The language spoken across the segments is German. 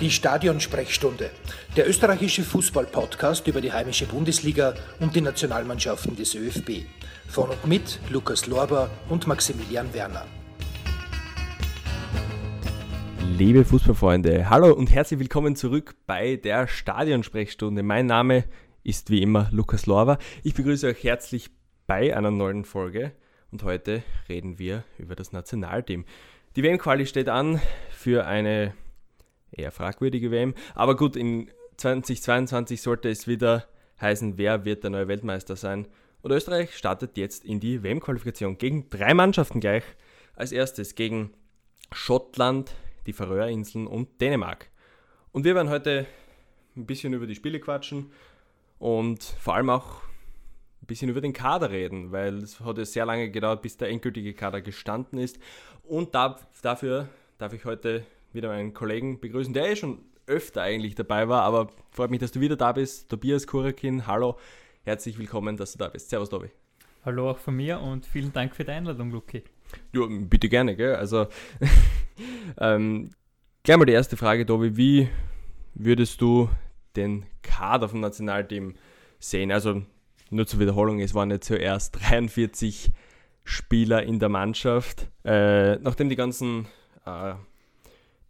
Die Stadionsprechstunde, der österreichische Fußball-Podcast über die heimische Bundesliga und die Nationalmannschaften des ÖFB. Von und mit Lukas Lorber und Maximilian Werner. Liebe Fußballfreunde, hallo und herzlich willkommen zurück bei der Stadionsprechstunde. Mein Name ist wie immer Lukas Lorber. Ich begrüße euch herzlich bei einer neuen Folge und heute reden wir über das Nationalteam. Die WM-Quali steht an für eine eher fragwürdige WM. Aber gut, in 2022 sollte es wieder heißen, wer wird der neue Weltmeister sein. Und Österreich startet jetzt in die WM-Qualifikation gegen drei Mannschaften gleich. Als erstes gegen Schottland, die Färöerinseln und Dänemark. Und wir werden heute ein bisschen über die Spiele quatschen und vor allem auch ein bisschen über den Kader reden, weil es hat ja sehr lange gedauert, bis der endgültige Kader gestanden ist. Und da, dafür darf ich heute wieder meinen Kollegen begrüßen, der eh schon öfter eigentlich dabei war, aber freut mich, dass du wieder da bist. Tobias Kurakin, hallo, herzlich willkommen, dass du da bist. Servus, Tobi. Hallo auch von mir und vielen Dank für die Einladung, Luki. Ja, bitte gerne, gell? Also, ähm, gleich mal die erste Frage, Tobi. Wie würdest du den Kader vom Nationalteam sehen? Also, nur zur Wiederholung, es waren ja zuerst 43 Spieler in der Mannschaft. Äh, nachdem die ganzen äh,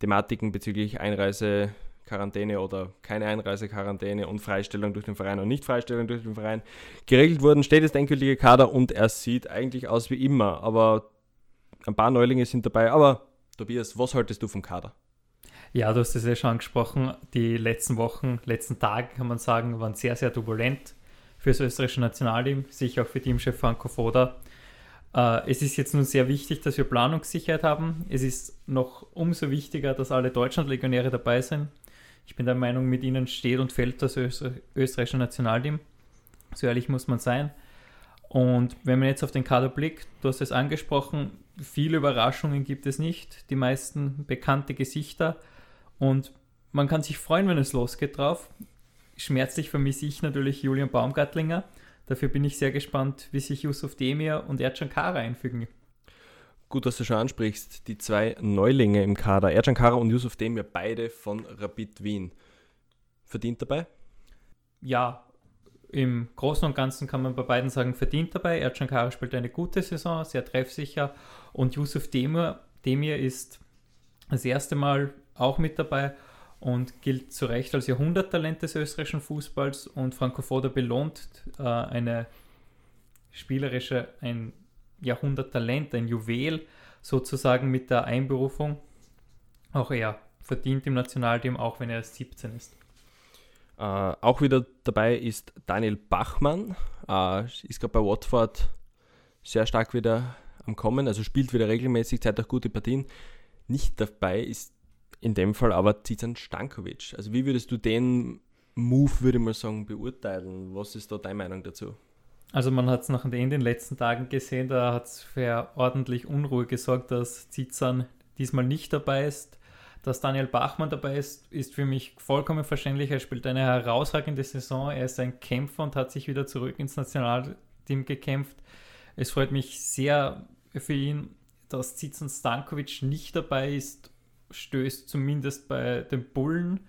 Thematiken bezüglich Einreise, Quarantäne oder keine Einreisequarantäne und Freistellung durch den Verein und Nicht-Freistellung durch den Verein geregelt wurden, steht das endgültige Kader und er sieht eigentlich aus wie immer. Aber ein paar Neulinge sind dabei. Aber Tobias, was haltest du vom Kader? Ja, du hast es ja schon angesprochen. Die letzten Wochen, letzten Tage, kann man sagen, waren sehr, sehr turbulent für das österreichische Nationalteam, sicher auch für Teamchef Franco Foda. Äh, es ist jetzt nun sehr wichtig, dass wir Planungssicherheit haben. Es ist noch umso wichtiger, dass alle Deutschland-Legionäre dabei sind. Ich bin der Meinung, mit ihnen steht und fällt das österreichische Nationalteam. So ehrlich muss man sein. Und wenn man jetzt auf den Kader blickt, du hast es angesprochen, viele Überraschungen gibt es nicht. Die meisten bekannte Gesichter. Und man kann sich freuen, wenn es losgeht drauf. Schmerzlich vermisse ich natürlich Julian Baumgartlinger Dafür bin ich sehr gespannt, wie sich Yusuf Demir und Ercan Kara einfügen. Gut, dass du schon ansprichst, die zwei Neulinge im Kader, Ercan Kara und Yusuf Demir, beide von Rapid Wien. Verdient dabei? Ja, im Großen und Ganzen kann man bei beiden sagen, verdient dabei. Ercan Kara spielt eine gute Saison, sehr treffsicher und Yusuf Demir, Demir ist das erste Mal auch mit dabei und gilt zu Recht als Jahrhunderttalent des österreichischen Fußballs und Franco Foda belohnt äh, eine spielerische, ein Jahrhunderttalent, ein Juwel sozusagen mit der Einberufung. Auch er verdient im Nationalteam, auch wenn er erst 17 ist. Äh, auch wieder dabei ist Daniel Bachmann, äh, ist gerade bei Watford sehr stark wieder am Kommen, also spielt wieder regelmäßig, zeigt auch gute Partien. Nicht dabei ist in dem Fall aber Zizan Stankovic. Also wie würdest du den Move, würde ich mal sagen, beurteilen? Was ist da deine Meinung dazu? Also man hat es nach in den letzten Tagen gesehen, da hat es für ordentlich Unruhe gesorgt, dass Zizan diesmal nicht dabei ist. Dass Daniel Bachmann dabei ist, ist für mich vollkommen verständlich. Er spielt eine herausragende Saison. Er ist ein Kämpfer und hat sich wieder zurück ins Nationalteam gekämpft. Es freut mich sehr für ihn, dass Zizan Stankovic nicht dabei ist stößt zumindest bei den Bullen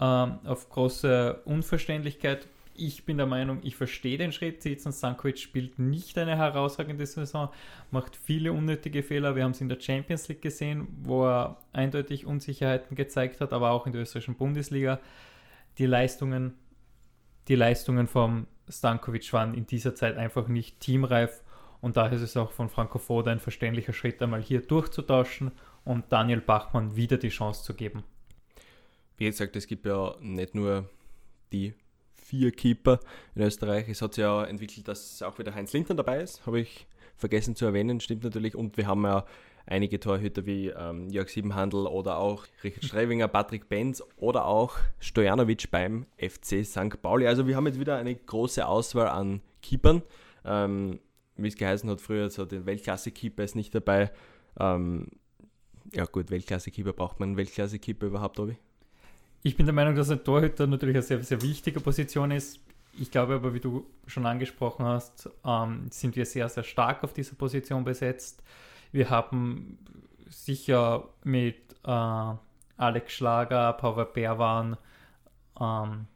ähm, auf große Unverständlichkeit. Ich bin der Meinung, ich verstehe den Schritt. Zizan Stankovic spielt nicht eine herausragende Saison, macht viele unnötige Fehler. Wir haben es in der Champions League gesehen, wo er eindeutig Unsicherheiten gezeigt hat, aber auch in der österreichischen Bundesliga. Die Leistungen, die Leistungen vom Stankovic waren in dieser Zeit einfach nicht teamreif und daher ist es auch von Franco Foda ein verständlicher Schritt, einmal hier durchzutauschen und Daniel Bachmann wieder die Chance zu geben. Wie gesagt, es gibt ja nicht nur die vier Keeper in Österreich. Es hat sich ja entwickelt, dass auch wieder Heinz Lindner dabei ist, habe ich vergessen zu erwähnen, stimmt natürlich. Und wir haben ja einige Torhüter wie ähm, Jörg Siebenhandel oder auch Richard Strevinger, Patrick Benz oder auch Stojanovic beim FC St. Pauli. Also wir haben jetzt wieder eine große Auswahl an Keepern. Ähm, wie es geheißen hat früher, so den Weltklasse-Keeper ist nicht dabei. Ähm, ja gut, Weltklasse-Keeper braucht man einen Weltklasse-Keeper überhaupt, Obi? Ich bin der Meinung, dass ein Torhüter natürlich eine sehr, sehr wichtige Position ist. Ich glaube aber, wie du schon angesprochen hast, ähm, sind wir sehr, sehr stark auf dieser Position besetzt. Wir haben sicher mit äh, Alex Schlager, Power Bär waren ähm,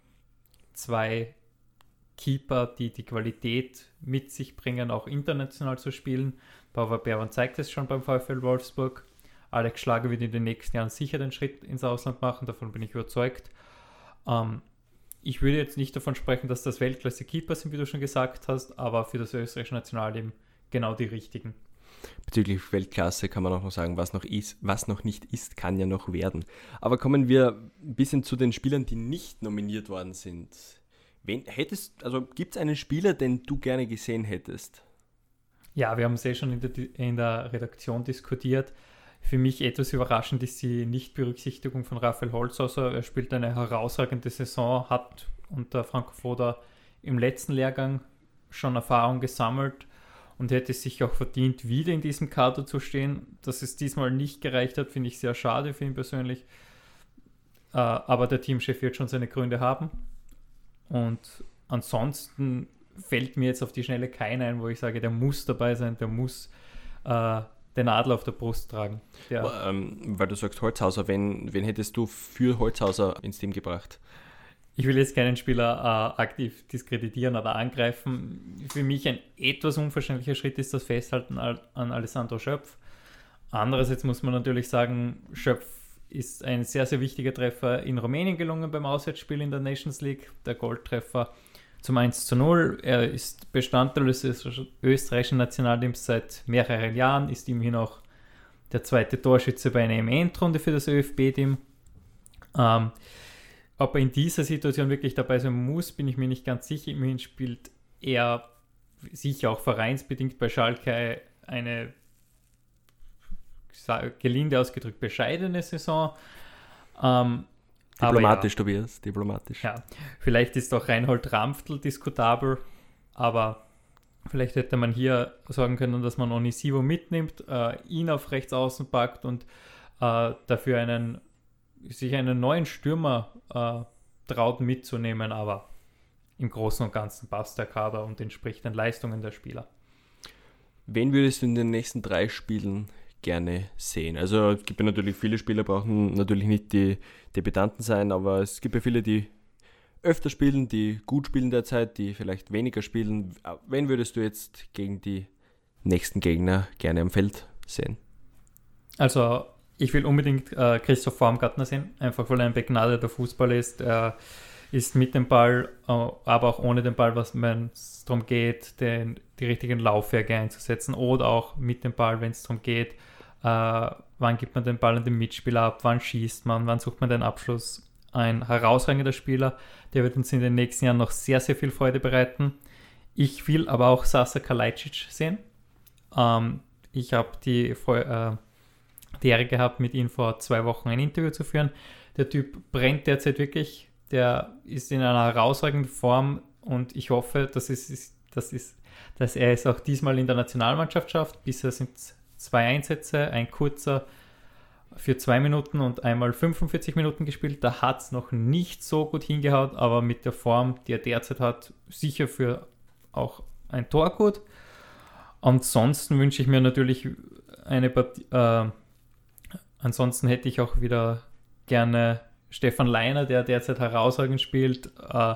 zwei Keeper, die die Qualität mit sich bringen, auch international zu spielen. Power Bär zeigt es schon beim VfL Wolfsburg. Alex Schlager wird in den nächsten Jahren sicher den Schritt ins Ausland machen, davon bin ich überzeugt. Ähm, ich würde jetzt nicht davon sprechen, dass das Weltklasse-Keeper sind, wie du schon gesagt hast, aber für das österreichische Nationalteam genau die richtigen. Bezüglich Weltklasse kann man auch noch sagen, was noch ist, was noch nicht ist, kann ja noch werden. Aber kommen wir ein bisschen zu den Spielern, die nicht nominiert worden sind. Wen hättest, also gibt es einen Spieler, den du gerne gesehen hättest? Ja, wir haben es eh schon in der, in der Redaktion diskutiert. Für mich etwas überraschend ist die Nichtberücksichtigung von Raphael Holzhauser. Er spielt eine herausragende Saison, hat unter Franco Foda im letzten Lehrgang schon Erfahrung gesammelt und hätte sich auch verdient, wieder in diesem Kader zu stehen. Dass es diesmal nicht gereicht hat, finde ich sehr schade für ihn persönlich. Äh, aber der Teamchef wird schon seine Gründe haben. Und ansonsten fällt mir jetzt auf die Schnelle keiner ein, wo ich sage, der muss dabei sein, der muss äh, den Adler auf der Brust tragen. Der, ähm, weil du sagst Holzhauser, wen, wen hättest du für Holzhauser ins Team gebracht? Ich will jetzt keinen Spieler äh, aktiv diskreditieren oder angreifen. Für mich ein etwas unverständlicher Schritt ist das Festhalten an Alessandro Schöpf. Andererseits muss man natürlich sagen, Schöpf ist ein sehr, sehr wichtiger Treffer in Rumänien gelungen beim Auswärtsspiel in der Nations League. Der Goldtreffer zum 1 zu 0. Er ist Bestandteil des österreichischen Nationalteams seit mehreren Jahren, ist immerhin auch der zweite Torschütze bei einer EM-Endrunde für das ÖFB-Team. Ähm, ob er in dieser Situation wirklich dabei sein muss, bin ich mir nicht ganz sicher. Immerhin spielt er sicher auch vereinsbedingt bei Schalke eine gelinde ausgedrückt bescheidene Saison. Ähm, Diplomatisch, ja, Tobias, diplomatisch. Ja, vielleicht ist auch Reinhold Ramftl diskutabel, aber vielleicht hätte man hier sagen können, dass man Onisivo mitnimmt, äh, ihn auf rechts außen packt und äh, dafür einen, sich einen neuen Stürmer äh, traut mitzunehmen, aber im Großen und Ganzen passt der Kader und entspricht den Leistungen der Spieler. Wen würdest du in den nächsten drei Spielen gerne sehen. Also es gibt ja natürlich viele Spieler, brauchen natürlich nicht die Debütanten sein, aber es gibt ja viele, die öfter spielen, die gut spielen derzeit, die vielleicht weniger spielen. Wen würdest du jetzt gegen die nächsten Gegner gerne am Feld sehen? Also ich will unbedingt äh, Christoph Formgartner sehen, einfach weil er ein begnadeter Fußballer ist. Er ist mit dem Ball, äh, aber auch ohne den Ball, wenn es darum geht, den, die richtigen Laufwerke einzusetzen oder auch mit dem Ball, wenn es darum geht, äh, wann gibt man den Ball an den Mitspieler ab, wann schießt man, wann sucht man den Abschluss. Ein herausragender Spieler, der wird uns in den nächsten Jahren noch sehr, sehr viel Freude bereiten. Ich will aber auch Sasa Kalajdzic sehen. Ähm, ich habe die, äh, die Ehre gehabt, mit ihm vor zwei Wochen ein Interview zu führen. Der Typ brennt derzeit wirklich. Der ist in einer herausragenden Form und ich hoffe, dass, es, dass, es, dass er es auch diesmal in der Nationalmannschaft schafft. Bisher sind es zwei Einsätze, ein kurzer für zwei Minuten und einmal 45 Minuten gespielt. Da hat es noch nicht so gut hingehaut, aber mit der Form, die er derzeit hat, sicher für auch ein Tor gut. Ansonsten wünsche ich mir natürlich eine Partie. Äh, ansonsten hätte ich auch wieder gerne Stefan Leiner, der derzeit herausragend spielt. Äh,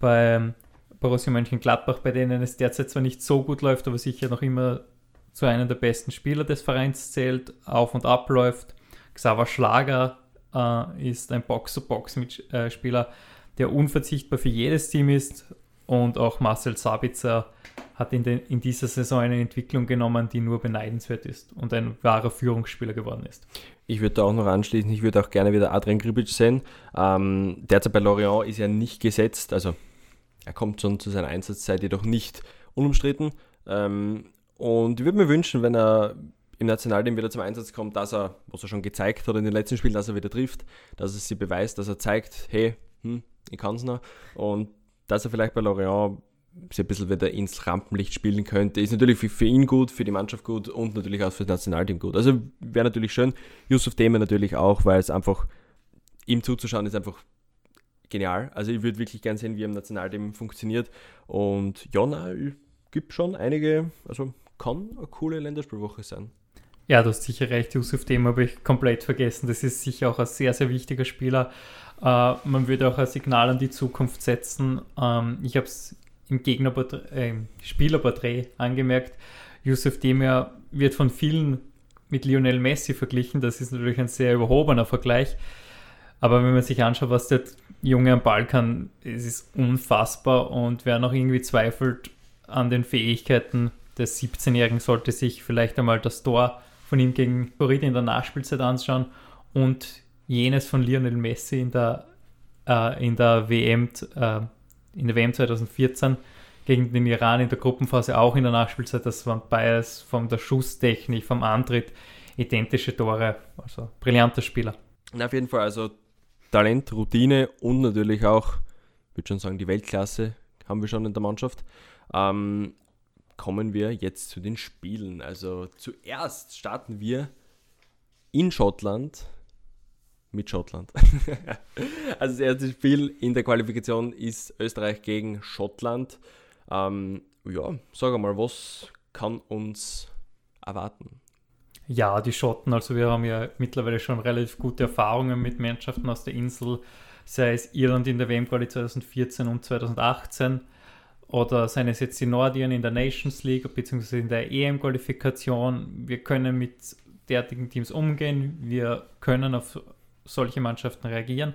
bei Borussia Mönchengladbach, bei denen es derzeit zwar nicht so gut läuft, aber sicher noch immer zu einem der besten Spieler des Vereins zählt, auf und abläuft. Xaver Schlager äh, ist ein Box-to-Box-Spieler, der unverzichtbar für jedes Team ist. Und auch Marcel Sabitzer hat in, den, in dieser Saison eine Entwicklung genommen, die nur beneidenswert ist und ein wahrer Führungsspieler geworden ist. Ich würde da auch noch anschließen, ich würde auch gerne wieder Adrian Gribic sehen. Ähm, derzeit bei Lorient ist er nicht gesetzt, also er kommt schon zu seiner Einsatzzeit, jedoch nicht unumstritten. Ähm, und ich würde mir wünschen, wenn er im Nationalteam wieder zum Einsatz kommt, dass er, was er schon gezeigt hat in den letzten Spielen, dass er wieder trifft, dass er sie beweist, dass er zeigt, hey, hm, ich kann es noch. Und dass er vielleicht bei Lorient sich ein bisschen wieder ins Rampenlicht spielen könnte, ist natürlich für, für ihn gut, für die Mannschaft gut und natürlich auch für das Nationalteam gut. Also wäre natürlich schön. Yusuf Deme natürlich auch, weil es einfach ihm zuzuschauen ist einfach genial. Also ich würde wirklich gern sehen, wie er im Nationalteam funktioniert. Und ja, na, gibt schon einige, also kann eine coole Länderspielwoche sein. Ja, du hast sicher recht, Yusuf Dem habe ich komplett vergessen. Das ist sicher auch ein sehr, sehr wichtiger Spieler. Äh, man würde auch ein Signal an die Zukunft setzen. Ähm, ich habe es im äh, Spielerporträt angemerkt. Yusuf Demir wird von vielen mit Lionel Messi verglichen. Das ist natürlich ein sehr überhobener Vergleich. Aber wenn man sich anschaut, was der Junge am Ball kann, es ist unfassbar. Und wer noch irgendwie zweifelt an den Fähigkeiten des 17-Jährigen, sollte sich vielleicht einmal das Tor von ihm gegen Florida in der Nachspielzeit anschauen und jenes von Lionel Messi in der, äh, in der WM äh, in der WM 2014 gegen den Iran in der Gruppenphase auch in der Nachspielzeit. Das waren beides von der Schusstechnik, vom Antritt identische Tore. Also brillanter Spieler. Na, auf jeden Fall, also Talent, Routine und natürlich auch, ich würde schon sagen, die Weltklasse haben wir schon in der Mannschaft. Ähm, kommen wir jetzt zu den Spielen. Also zuerst starten wir in Schottland mit Schottland. also das erste Spiel in der Qualifikation ist Österreich gegen Schottland. Ähm, ja, sag mal, was kann uns erwarten? Ja, die Schotten, also wir haben ja mittlerweile schon relativ gute Erfahrungen mit Mannschaften aus der Insel, sei es Irland in der WM-Quali 2014 und 2018 oder seien es jetzt die Nordiren in der Nations League bzw. in der EM-Qualifikation. Wir können mit derartigen Teams umgehen, wir können auf solche Mannschaften reagieren.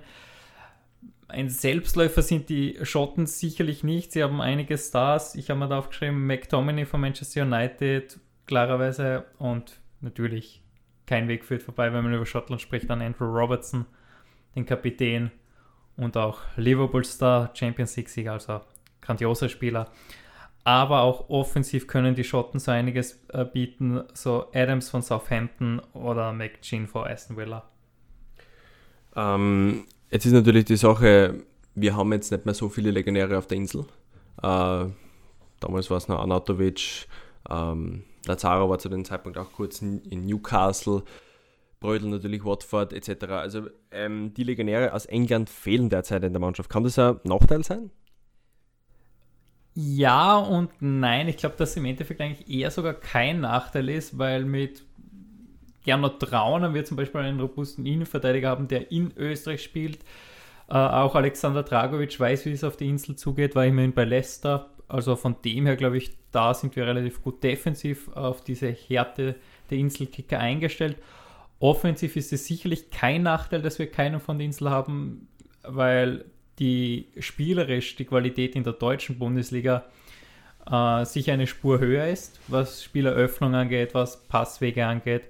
Ein Selbstläufer sind die Schotten sicherlich nicht. Sie haben einige Stars. Ich habe mir da aufgeschrieben, McTominay von Manchester United, klarerweise und natürlich kein Weg führt vorbei, wenn man über Schottland spricht, an Andrew Robertson, den Kapitän und auch Liverpool-Star, Champions League-Sieger, also grandioser Spieler. Aber auch offensiv können die Schotten so einiges äh, bieten, so Adams von Southampton oder McGinn von Aston Villa. Ähm, jetzt ist natürlich die Sache, wir haben jetzt nicht mehr so viele Legionäre auf der Insel. Äh, damals war es noch Anatovic, ähm, Lazaro war zu dem Zeitpunkt auch kurz in, in Newcastle, Brödel natürlich, Watford etc. Also ähm, die Legionäre aus England fehlen derzeit in der Mannschaft. Kann das ein Nachteil sein? Ja und nein. Ich glaube, dass im Endeffekt eigentlich eher sogar kein Nachteil ist, weil mit Gernot Trauner wir zum Beispiel einen robusten Innenverteidiger haben, der in Österreich spielt. Äh, auch Alexander Dragovic weiß, wie es auf die Insel zugeht, war immerhin bei Leicester. Also von dem her, glaube ich, da sind wir relativ gut defensiv auf diese Härte der Inselkicker eingestellt. Offensiv ist es sicherlich kein Nachteil, dass wir keinen von der Insel haben, weil die spielerisch die Qualität in der deutschen Bundesliga äh, sicher eine Spur höher ist, was Spieleröffnung angeht, was Passwege angeht.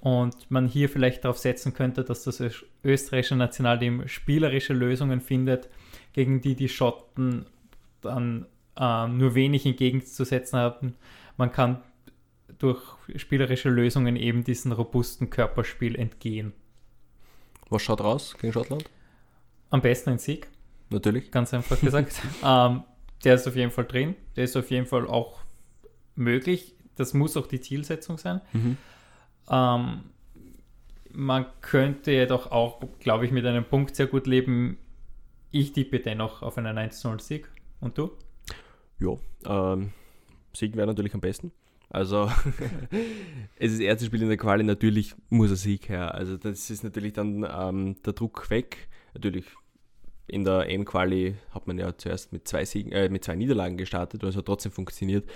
Und man hier vielleicht darauf setzen könnte, dass das österreichische Nationalteam spielerische Lösungen findet, gegen die die Schotten dann äh, nur wenig entgegenzusetzen haben. Man kann durch spielerische Lösungen eben diesem robusten Körperspiel entgehen. Was schaut raus gegen Schottland? Am besten ein Sieg. Natürlich. Ganz einfach gesagt. ähm, der ist auf jeden Fall drin. Der ist auf jeden Fall auch möglich. Das muss auch die Zielsetzung sein. Mhm. Ähm, man könnte jedoch auch, glaube ich, mit einem Punkt sehr gut leben. Ich tippe dennoch auf einen 1-0-Sieg. Und du? Ja, ähm, Sieg wäre natürlich am besten. Also, es ist das erste Spiel in der Quali, natürlich muss ein Sieg her. Also, das ist natürlich dann ähm, der Druck weg. Natürlich, in der M-Quali hat man ja zuerst mit zwei, Siegen, äh, mit zwei Niederlagen gestartet, also trotzdem funktioniert.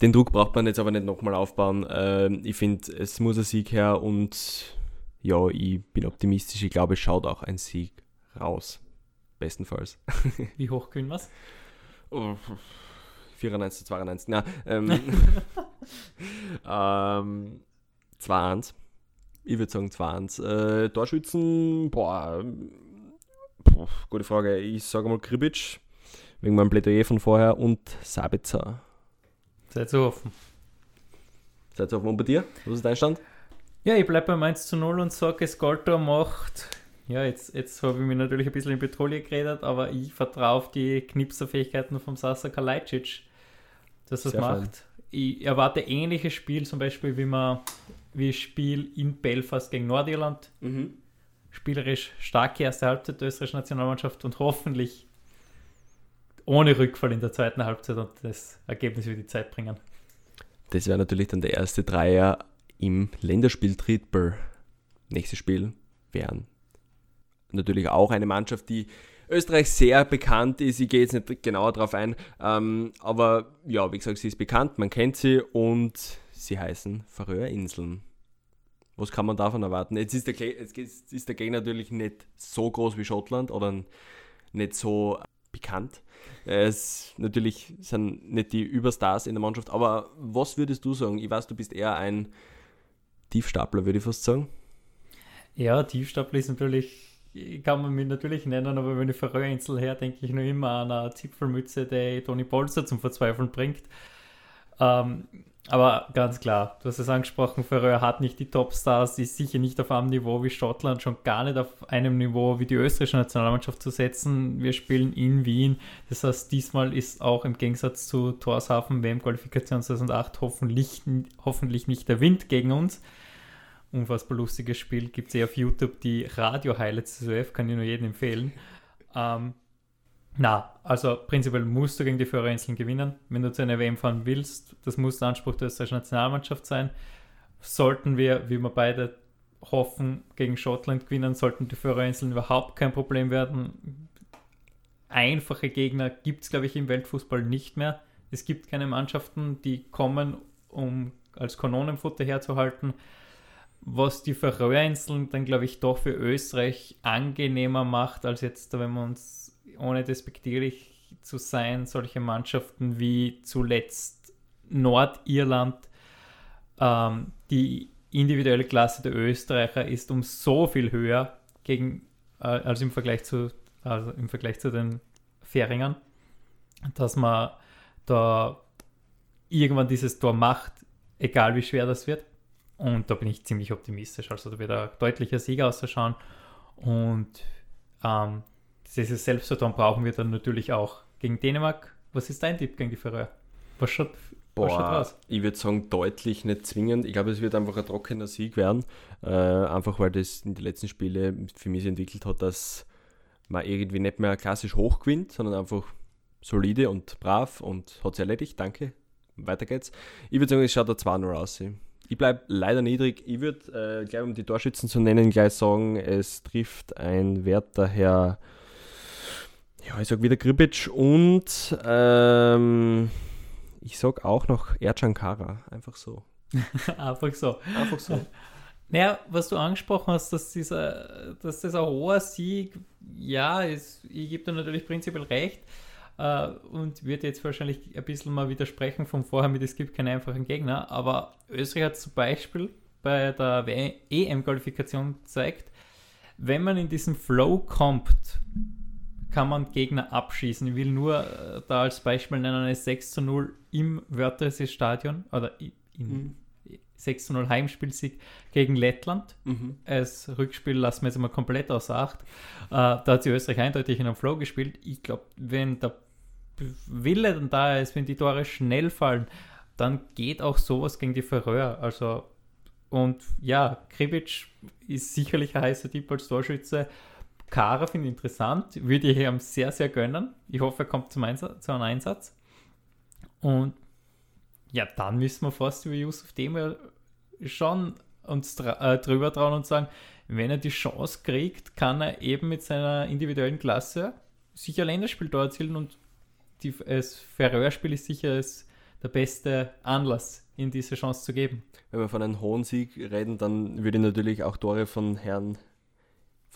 Den Druck braucht man jetzt aber nicht nochmal aufbauen. Ähm, ich finde, es muss ein Sieg her und ja, ich bin optimistisch. Ich glaube, es schaut auch ein Sieg raus. Bestenfalls. Wie hoch können wir es? Oh, 94 zu 92. Na, ähm, ähm, 2-1. Ich würde sagen 2-1. Äh, Torschützen, boah, boah, gute Frage. Ich sage mal Kribic, wegen meinem Plädoyer von vorher und Sabitzer. Seid so offen. Seid so offen. Und bei dir? Was ist dein Stand? Ja, ich bleibe beim 1 zu 0 und sage, Skolter macht ja, jetzt, jetzt habe ich mich natürlich ein bisschen in Petrolie geredet, aber ich vertraue auf die Knipserfähigkeiten von Sasa Kalajdzic dass das macht. Fein. Ich erwarte ähnliches Spiel, zum Beispiel wie man wie Spiel in Belfast gegen Nordirland. Mhm. Spielerisch starke erste Halbzeit der österreichischen Nationalmannschaft und hoffentlich ohne Rückfall in der zweiten Halbzeit und das Ergebnis über die Zeit bringen. Das wäre natürlich dann der erste Dreier im Länderspiel Triple. Nächstes Spiel wären natürlich auch eine Mannschaft, die Österreich sehr bekannt ist. Ich gehe jetzt nicht genauer darauf ein, ähm, aber ja, wie gesagt, sie ist bekannt, man kennt sie und sie heißen Färöerinseln. Was kann man davon erwarten? Jetzt ist, der, jetzt ist der Gegner natürlich nicht so groß wie Schottland oder nicht so bekannt. Es natürlich sind nicht die Überstars in der Mannschaft, aber was würdest du sagen? Ich weiß, du bist eher ein Tiefstapler, würde ich fast sagen. Ja, Tiefstapler ist natürlich kann man mich natürlich nennen, aber wenn ich Färöerinsel her, denke ich nur immer an eine Zipfelmütze, die Toni Polster zum Verzweifeln bringt. Ähm, aber ganz klar, du hast es angesprochen, Färöer hat nicht die Topstars, ist sicher nicht auf einem Niveau wie Schottland, schon gar nicht auf einem Niveau wie die österreichische Nationalmannschaft zu setzen. Wir spielen in Wien, das heißt, diesmal ist auch im Gegensatz zu Torshafen WM-Qualifikation 2008 hoffentlich, hoffentlich nicht der Wind gegen uns unfassbar lustiges Spiel. Gibt es eh auf YouTube die Radio-Highlights des OF, kann ich nur jedem empfehlen. Ähm, na, also prinzipiell musst du gegen die Führerinseln gewinnen. Wenn du zu einer WM fahren willst, das muss der Anspruch der österreichischen Nationalmannschaft sein. Sollten wir, wie wir beide hoffen, gegen Schottland gewinnen, sollten die Führerinseln überhaupt kein Problem werden. Einfache Gegner gibt es, glaube ich, im Weltfußball nicht mehr. Es gibt keine Mannschaften, die kommen, um als Kanonenfutter herzuhalten was die Färöerinseln dann, glaube ich, doch für Österreich angenehmer macht, als jetzt, wenn wir uns, ohne despektierlich zu sein, solche Mannschaften wie zuletzt Nordirland, ähm, die individuelle Klasse der Österreicher ist um so viel höher gegen, äh, als im Vergleich zu, also im Vergleich zu den Färingern, dass man da irgendwann dieses Tor macht, egal wie schwer das wird. Und da bin ich ziemlich optimistisch. Also da wird ein deutlicher Sieger ausschauen. Und ähm, dieses Selbstvertrauen brauchen wir dann natürlich auch gegen Dänemark. Was ist dein Tipp gegen die Färöer? Was schaut, was schaut raus? Ich würde sagen, deutlich nicht zwingend. Ich glaube, es wird einfach ein trockener Sieg werden. Äh, einfach weil das in den letzten Spielen für mich entwickelt hat, dass man irgendwie nicht mehr klassisch hoch gewinnt, sondern einfach solide und brav und hat es erledigt. Danke. Weiter geht's. Ich würde sagen, es schaut da 2-0 aus. Ich bleibe leider niedrig. Ich würde, äh, gleich um die Torschützen zu nennen, gleich sagen, es trifft ein werter Herr, ja, ich sag wieder Gribic und ähm, ich sag auch noch Ercan Kara. Einfach so. Einfach so. Einfach so. Naja, was du angesprochen hast, dass, dieser, dass das ein hoher Sieg, ja, ist, ich gebe dir natürlich prinzipiell recht äh, und wird jetzt wahrscheinlich ein bisschen mal widersprechen von vorher mit, es gibt keinen einfachen Gegner, aber Österreich hat zum Beispiel bei der EM-Qualifikation gezeigt, wenn man in diesen Flow kommt, kann man Gegner abschießen. Ich will nur äh, da als Beispiel nennen, eine 6 zu 0 im Wörthersee Stadion oder in mhm. 6 zu 0 Heimspielsieg gegen Lettland. Mhm. Als Rückspiel lassen wir jetzt mal komplett außer Acht. Äh, da hat sie Österreich eindeutig in einem Flow gespielt. Ich glaube, wenn der Wille dann da ist, wenn die Tore schnell fallen, dann geht auch sowas gegen die Färöer. Also, und ja, Kribic ist sicherlich ein heißer Typ als Torschütze. Kara finde ich interessant, würde ich ihm sehr, sehr gönnen. Ich hoffe, er kommt zum Einsatz, zu einem Einsatz. Und ja, dann müssen wir fast über Yusuf Demir schon uns äh, drüber trauen und sagen, wenn er die Chance kriegt, kann er eben mit seiner individuellen Klasse sicher Länderspiel dort erzielen und die, das Färöerspiel ist sicher das, der beste Anlass, ihm diese Chance zu geben. Wenn wir von einem hohen Sieg reden, dann würde ich natürlich auch Tore von Herrn,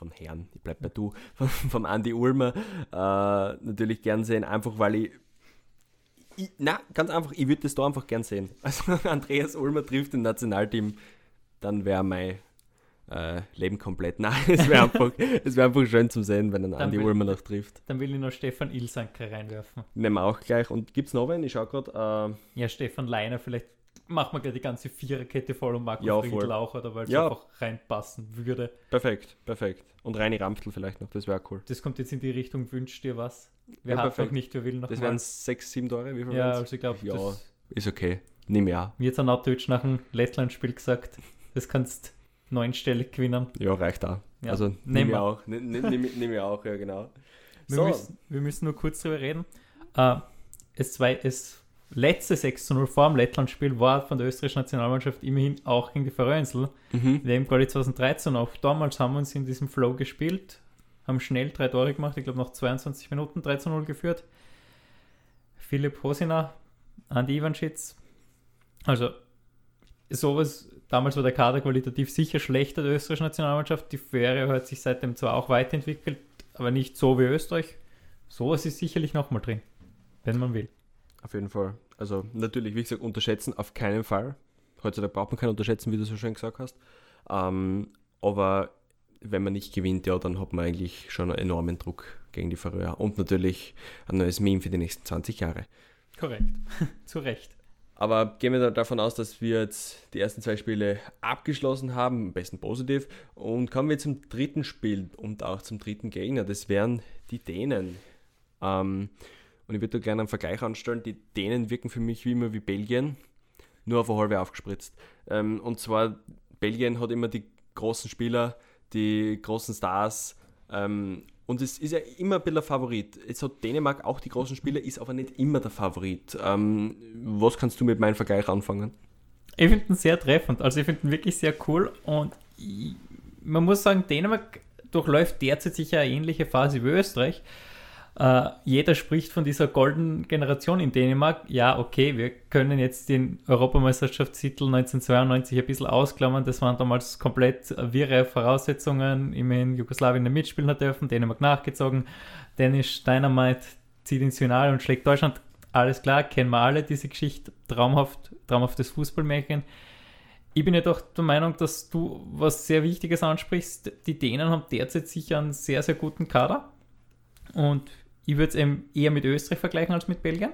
von Herrn, ich bleib bei du, von, vom Andy Ulmer äh, natürlich gern sehen, einfach weil ich, ich na, ganz einfach, ich würde das da einfach gern sehen. Also Andreas Ulmer trifft im Nationalteam, dann wäre mein äh, Leben komplett. Nein, es wäre einfach, wär einfach schön zu sehen, wenn ein Andi Ulmer noch trifft. Dann will ich noch Stefan Ilsanker reinwerfen. Nehmen wir auch gleich. Und gibt es noch einen? Ich schaue gerade. Äh, ja, Stefan Leiner, vielleicht machen wir gleich die ganze Viererkette voll und Marco ja, Friedl auch, oder weil es ja. einfach reinpassen würde. Perfekt, perfekt. Und Reini Ramftl vielleicht noch, das wäre cool. Das kommt jetzt in die Richtung, wünscht dir was? Wer ja, hat perfekt. nicht, wer will noch Das wären sechs, sieben Tore, wie viel Ja, also ich glaube, ja, ist okay. Nimm ja. Mir hat Anatovic nach dem Lettland-Spiel gesagt, das kannst neunstellig gewinnen. Ja, reicht auch. Ja. Also nehmen wir auch. Nehmen wir auch, ja genau. Wir, so. müssen, wir müssen nur kurz darüber reden. Uh, es, zwei, es letzte 6 zu 0 vor dem Lettland-Spiel war von der österreichischen Nationalmannschaft immerhin auch gegen die Färöerinsel. Mhm. Wir haben gerade 2013 auch. Damals haben wir uns in diesem Flow gespielt, haben schnell drei Tore gemacht, ich glaube nach 22 Minuten 3 zu 0 geführt. Philipp Hosina, Andi Ivanschitz. Also sowas, damals war der Kader qualitativ sicher schlechter der österreichischen Nationalmannschaft. Die Fähre hat sich seitdem zwar auch weiterentwickelt, aber nicht so wie Österreich. Sowas ist sicherlich nochmal drin, wenn man will. Auf jeden Fall. Also natürlich, wie gesagt, unterschätzen auf keinen Fall. Heutzutage braucht man keinen unterschätzen, wie du so schön gesagt hast. Ähm, aber wenn man nicht gewinnt, ja, dann hat man eigentlich schon einen enormen Druck gegen die Färöer. Und natürlich ein neues Meme für die nächsten 20 Jahre. Korrekt. Zu Recht. Aber gehen wir davon aus, dass wir jetzt die ersten zwei Spiele abgeschlossen haben, am besten positiv. Und kommen wir zum dritten Spiel und auch zum dritten Gegner. Das wären die Dänen. Ähm, und ich würde da gerne einen Vergleich anstellen. Die Dänen wirken für mich wie immer wie Belgien, nur auf eine halbe aufgespritzt. Ähm, und zwar, Belgien hat immer die großen Spieler, die großen Stars. Ähm, und es ist ja immer ein bisschen ein Favorit. Jetzt hat Dänemark auch die großen Spieler, ist aber nicht immer der Favorit. Ähm, was kannst du mit meinem Vergleich anfangen? Ich finde ihn sehr treffend. Also ich finde ihn wirklich sehr cool. Und ich, man muss sagen, Dänemark durchläuft derzeit sicher eine ähnliche Phase wie Österreich. Uh, jeder spricht von dieser goldenen Generation in Dänemark. Ja, okay, wir können jetzt den Europameisterschaftstitel 1992 ein bisschen ausklammern. Das waren damals komplett wirre Voraussetzungen. Immerhin Jugoslawien mitspielen hat dürfen, Dänemark nachgezogen. Dennis Dynamite zieht ins Finale und schlägt Deutschland. Alles klar, kennen wir alle diese Geschichte. Traumhaft, traumhaftes Fußballmärchen. Ich bin ja doch der Meinung, dass du was sehr Wichtiges ansprichst. Die Dänen haben derzeit sicher einen sehr, sehr guten Kader. Und ich würde es eher mit Österreich vergleichen als mit Belgien.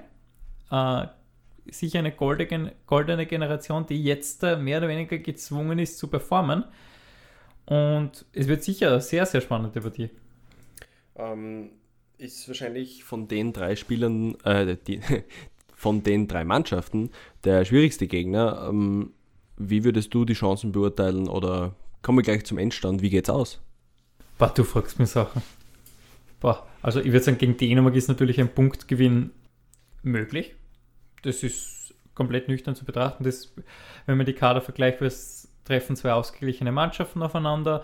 Äh, sicher eine goldene, goldene Generation, die jetzt äh, mehr oder weniger gezwungen ist zu performen. Und es wird sicher eine sehr, sehr spannende Partie. Ähm, ist wahrscheinlich von den drei Spielern, äh, die, von den drei Mannschaften der schwierigste Gegner. Ähm, wie würdest du die Chancen beurteilen oder kommen wir gleich zum Endstand? Wie geht's aus? Boah, du fragst mir Sachen. Boah, also ich würde sagen, gegen Dänemark ist natürlich ein Punktgewinn möglich. Das ist komplett nüchtern zu betrachten. Das, wenn man die Kader vergleicht, treffen zwei ausgeglichene Mannschaften aufeinander.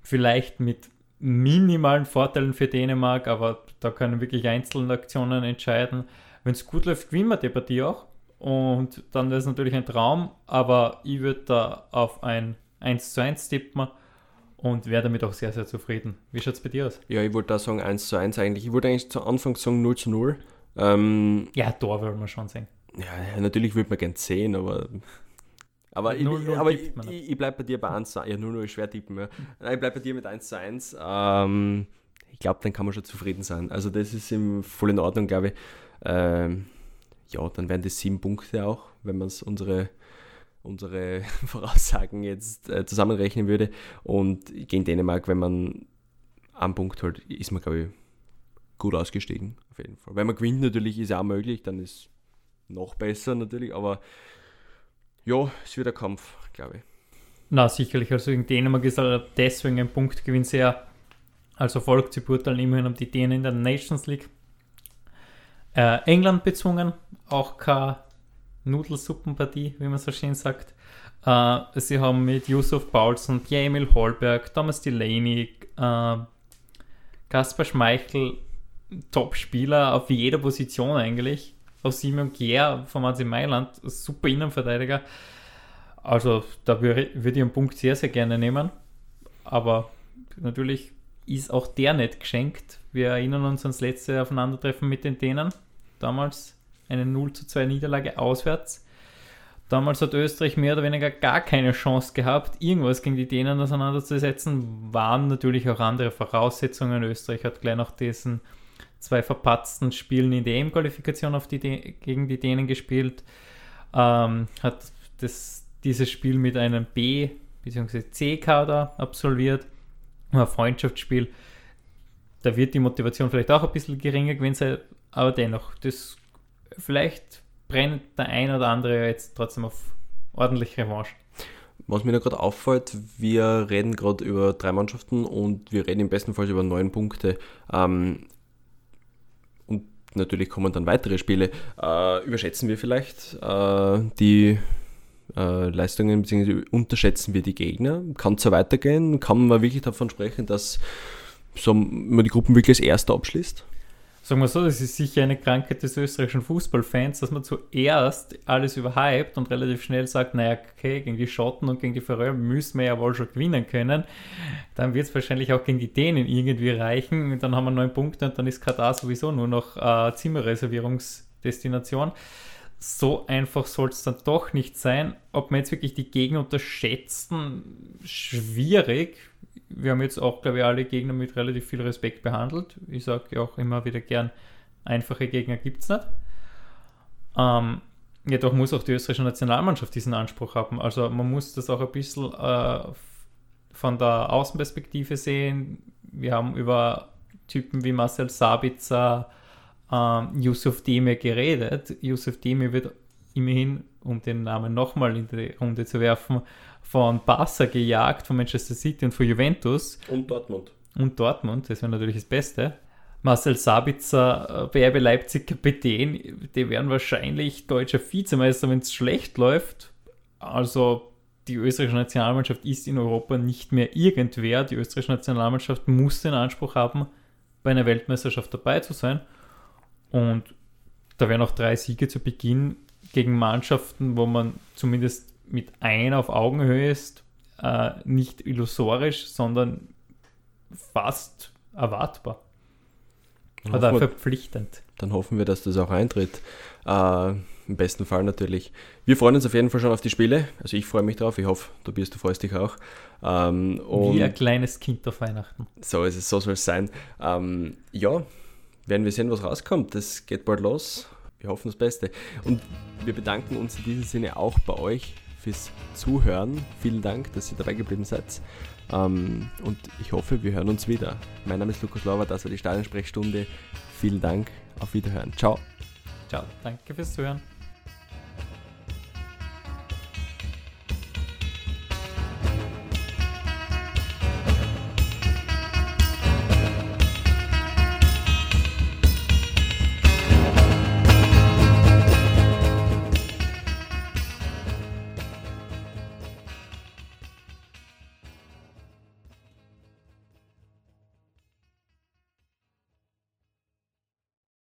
Vielleicht mit minimalen Vorteilen für Dänemark, aber da können wirklich einzelne Aktionen entscheiden. Wenn es gut läuft, gewinnen wir die Partie auch. Und dann wäre es natürlich ein Traum, aber ich würde da auf ein 1 zu 1 tippen und wäre damit auch sehr, sehr zufrieden. Wie schaut es bei dir aus? Ja, ich wollte da sagen 1 zu 1 eigentlich. Ich wollte eigentlich zu Anfang sagen 0 zu 0. Ähm, ja, Tor wollen wir schon sehen. Ja, natürlich würde man gern sehen, aber. Aber, 0 -0 ich, aber ich, ich, ich bleibe bei dir bei 1 zu 1. Ja, 0-0 ist schwer tippen. Ja. Ich bleibe bei dir mit 1 zu 1. Ähm, ich glaube, dann kann man schon zufrieden sein. Also, das ist im, voll in Ordnung, glaube ich. Ähm, ja, dann wären das sieben Punkte auch, wenn man es unsere unsere Voraussagen jetzt äh, zusammenrechnen würde. Und gegen Dänemark, wenn man einen Punkt holt, ist man, glaube ich, gut ausgestiegen. Auf jeden Fall. Wenn man gewinnt, natürlich ist auch möglich, dann ist noch besser natürlich, aber ja, es wird ein Kampf, glaube ich. Na, sicherlich. Also gegen Dänemark ist halt deswegen ein Punktgewinn sehr als Erfolg zu beurteilen. Immerhin haben die Dänen in der Nations League äh, England bezwungen. Auch kein Nudelsuppenpartie, wie man so schön sagt. Uh, sie haben mit Yusuf Paulsen, Jamil Holberg, Thomas Delaney, uh, Kaspar Schmeichel, Top-Spieler auf jeder Position eigentlich. Auch Simon Gier vom AC Mailand, super Innenverteidiger. Also da würde würd ich einen Punkt sehr, sehr gerne nehmen. Aber natürlich ist auch der nicht geschenkt. Wir erinnern uns ans letzte Aufeinandertreffen mit den Dänen. Damals eine 0 zu 2 Niederlage auswärts. Damals hat Österreich mehr oder weniger gar keine Chance gehabt, irgendwas gegen die Dänen auseinanderzusetzen. Waren natürlich auch andere Voraussetzungen. Österreich hat gleich nach diesen zwei verpatzten Spielen in der EM-Qualifikation gegen die Dänen gespielt. Ähm, hat das, dieses Spiel mit einem B- bzw. C-Kader absolviert. Ein Freundschaftsspiel. Da wird die Motivation vielleicht auch ein bisschen geringer gewesen sein, aber dennoch, das vielleicht brennt der ein oder andere jetzt trotzdem auf ordentliche Revanche. Was mir da gerade auffällt, wir reden gerade über drei Mannschaften und wir reden im besten Fall über neun Punkte. Ähm, und natürlich kommen dann weitere Spiele. Äh, überschätzen wir vielleicht äh, die äh, Leistungen, beziehungsweise unterschätzen wir die Gegner? Kann es so weitergehen? Kann man wirklich davon sprechen, dass so, man die Gruppen wirklich als Erster abschließt? Sagen wir so, das ist sicher eine Krankheit des österreichischen Fußballfans, dass man zuerst alles überhypt und relativ schnell sagt, naja, okay, gegen die Schotten und gegen die Färöer müssen wir ja wohl schon gewinnen können. Dann wird es wahrscheinlich auch gegen die Dänen irgendwie reichen. Und dann haben wir neun Punkte und dann ist Katar sowieso nur noch äh, Zimmerreservierungsdestination. So einfach soll es dann doch nicht sein. Ob man jetzt wirklich die Gegner unterschätzen, schwierig wir haben jetzt auch, glaube ich, alle Gegner mit relativ viel Respekt behandelt. Ich sage auch immer wieder gern, einfache Gegner gibt es nicht. Ähm, jedoch muss auch die österreichische Nationalmannschaft diesen Anspruch haben. Also man muss das auch ein bisschen äh, von der Außenperspektive sehen. Wir haben über Typen wie Marcel Sabitzer, ähm, Yusuf Deme geredet. Yusuf Deme wird immerhin, um den Namen nochmal in die Runde zu werfen, von Barca gejagt, von Manchester City und von Juventus. Und Dortmund. Und Dortmund, das wäre natürlich das Beste. Marcel Sabitzer, äh, Leipzig Kapitän, die werden wahrscheinlich deutscher Vizemeister, wenn es schlecht läuft. Also die österreichische Nationalmannschaft ist in Europa nicht mehr irgendwer. Die österreichische Nationalmannschaft muss den Anspruch haben, bei einer Weltmeisterschaft dabei zu sein. Und da wären auch drei Siege zu Beginn gegen Mannschaften, wo man zumindest mit einer auf Augenhöhe ist, äh, nicht illusorisch, sondern fast erwartbar. Dann Oder verpflichtend. Dann hoffen wir, dass das auch eintritt. Äh, Im besten Fall natürlich. Wir freuen uns auf jeden Fall schon auf die Spiele. Also ich freue mich drauf. Ich hoffe, Tobias, du freust dich auch. Ähm, Wie ein kleines Kind auf Weihnachten. So ist es, so soll es sein. Ähm, ja, werden wir sehen, was rauskommt. Das geht bald los. Wir hoffen das Beste. Und wir bedanken uns in diesem Sinne auch bei euch fürs Zuhören. Vielen Dank, dass ihr dabei geblieben seid. Ähm, und ich hoffe, wir hören uns wieder. Mein Name ist Lukas Lauer, das war die Stadionsprechstunde. Vielen Dank, auf Wiederhören. Ciao. Ciao, danke fürs Zuhören.